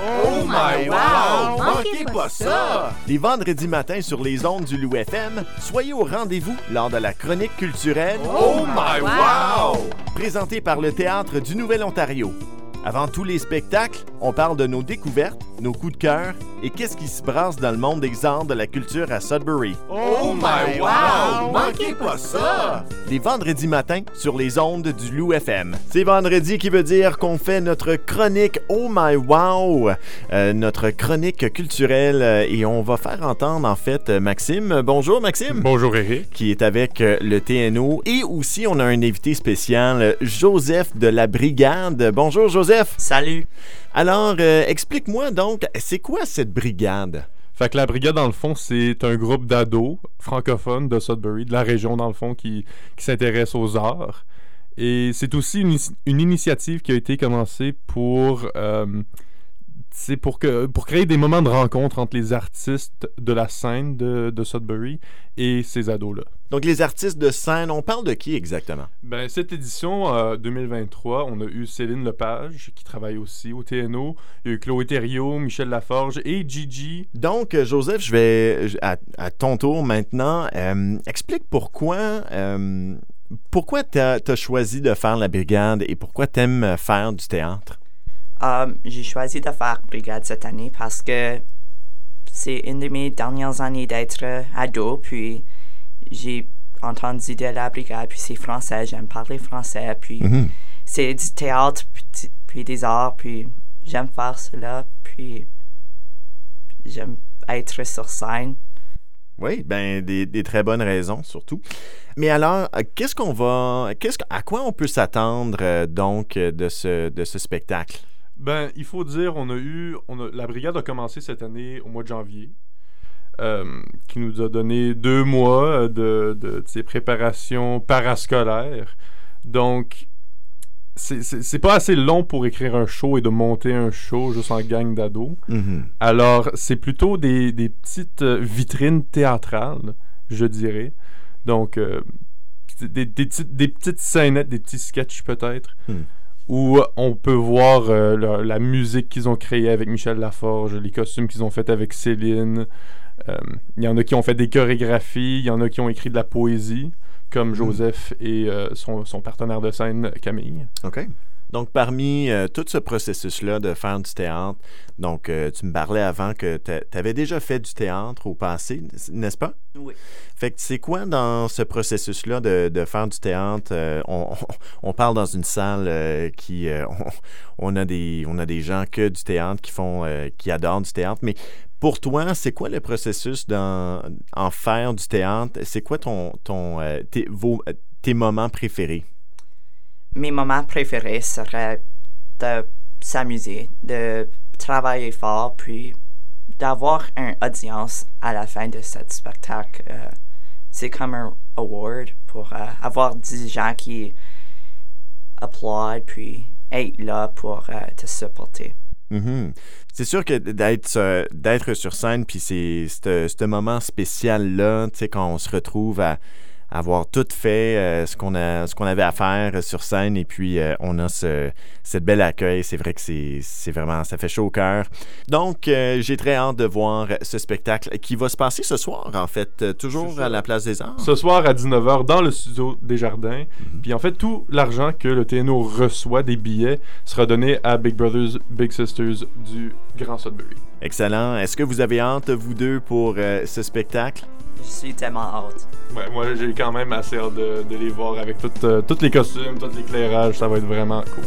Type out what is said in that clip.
Oh my wow! Manquez pas ça! Les vendredis matins sur les ondes du Loup FM, soyez au rendez-vous lors de la chronique culturelle Oh my wow! présentée par le Théâtre du Nouvel-Ontario. Avant tous les spectacles, on parle de nos découvertes, nos coups de cœur et qu'est-ce qui se brasse dans le monde des arts de la culture à Sudbury. Oh my wow! Manquez pas ça! Les vendredis matins sur les ondes du Loup FM. C'est vendredi qui veut dire qu'on fait notre chronique Oh My Wow, euh, notre chronique culturelle euh, et on va faire entendre en fait euh, Maxime. Bonjour Maxime. Bonjour Eric. Qui est avec le TNO et aussi on a un invité spécial, Joseph de la Brigade. Bonjour Joseph. Salut. Alors euh, explique-moi donc, c'est quoi cette brigade? Fait que la brigade, dans le fond, c'est un groupe d'ados francophones de Sudbury, de la région, dans le fond, qui, qui s'intéresse aux arts. Et c'est aussi une, initiative qui a été commencée pour, euh, c'est pour, que, pour créer des moments de rencontre entre les artistes de la scène de, de Sudbury et ces ados-là. Donc les artistes de scène, on parle de qui exactement? Ben, cette édition euh, 2023, on a eu Céline Lepage, qui travaille aussi au TNO. Il y a eu Chloé Thériault, Michel Laforge et Gigi, Donc, euh, Joseph, je vais à, à ton tour maintenant. euh, explique pourquoi euh, pourquoi tu as, choisi de faire la brigade et pourquoi tu aimes faire du théâtre? Um, j'ai choisi de faire brigade cette année parce que c'est une de mes dernières années d'être ado, puis j'ai entendu de la brigade, puis c'est français, j'aime parler français, puis Mhm. c'est du théâtre, puis, puis des arts, puis j'aime faire cela, puis j'aime être sur scène. Oui, ben des, des très bonnes raisons surtout. Mais alors, euh, qu'est-ce qu'on va, qu'est-ce que- à quoi on peut s'attendre euh, donc euh, de ce de ce spectacle? Ben, il faut dire, on a eu. On a, la brigade a commencé cette année au mois de janvier, euh, qui nous a donné deux mois de, de, de ces préparations parascolaires. Donc, c'est- pas assez long pour écrire un show et de monter un show juste en gang d'ados. Mhm. Alors, c'est plutôt des, des petites euh, vitrines théâtrales, je dirais. Donc, euh, des, des petites, des petites scénettes, des petits sketchs peut-être, Hmm. Où on peut voir euh, la, la musique qu'ils ont créée avec Michel Laforge, les costumes qu'ils ont fait avec Céline. Euh, Il y en a qui ont fait des chorégraphies, il y en a qui ont écrit de la poésie, comme Joseph et euh, son, son partenaire de scène, Camille. OK. Donc, parmi euh, tout ce processus-là de faire du théâtre, donc euh, tu me parlais avant que tu avais déjà fait du théâtre au passé, n'est-ce pas? Oui. Fait que c'est quoi dans ce processus-là de, de faire du théâtre? euh, on, parle dans une salle qui... on, on a des, on a des gens que du théâtre qui font... qui adorent du théâtre, mais pour toi, c'est quoi le processus dans, en faire du théâtre? C'est quoi ton, ton, tes, vos, tes moments préférés? Mes moments préférés seraient de s'amuser, de travailler fort, puis d'avoir une audience à la fin de ce spectacle. Euh, c'est comme un award pour euh, avoir des gens qui applaudent, puis être là pour euh, te supporter. Mhm. C'est sûr que d'être d'être sur scène, puis c'est ce ce moment spécial-là, tu sais, quand on se retrouve à avoir tout fait euh, ce qu'on a ce qu'on avait à faire sur scène. Et puis euh, on a ce cette belle accueil. C'est vrai que c'est c'est vraiment ça fait chaud au cœur. Donc euh, j'ai très hâte de voir ce spectacle qui va se passer ce soir en fait euh, toujours à la place des arts. Ce soir à 19h dans le studio des Jardins. Puis en fait, tout l'argent que le TNO reçoit des billets sera donné à Big Brothers Big Sisters du Grand Sudbury. excellent. Est-ce que vous avez hâte vous deux pour euh, ce spectacle? Je suis tellement hâte. Moi, j'ai quand même assez hâte de, les voir avec euh, tous les costumes, tout l'éclairage. Ça va être vraiment cool.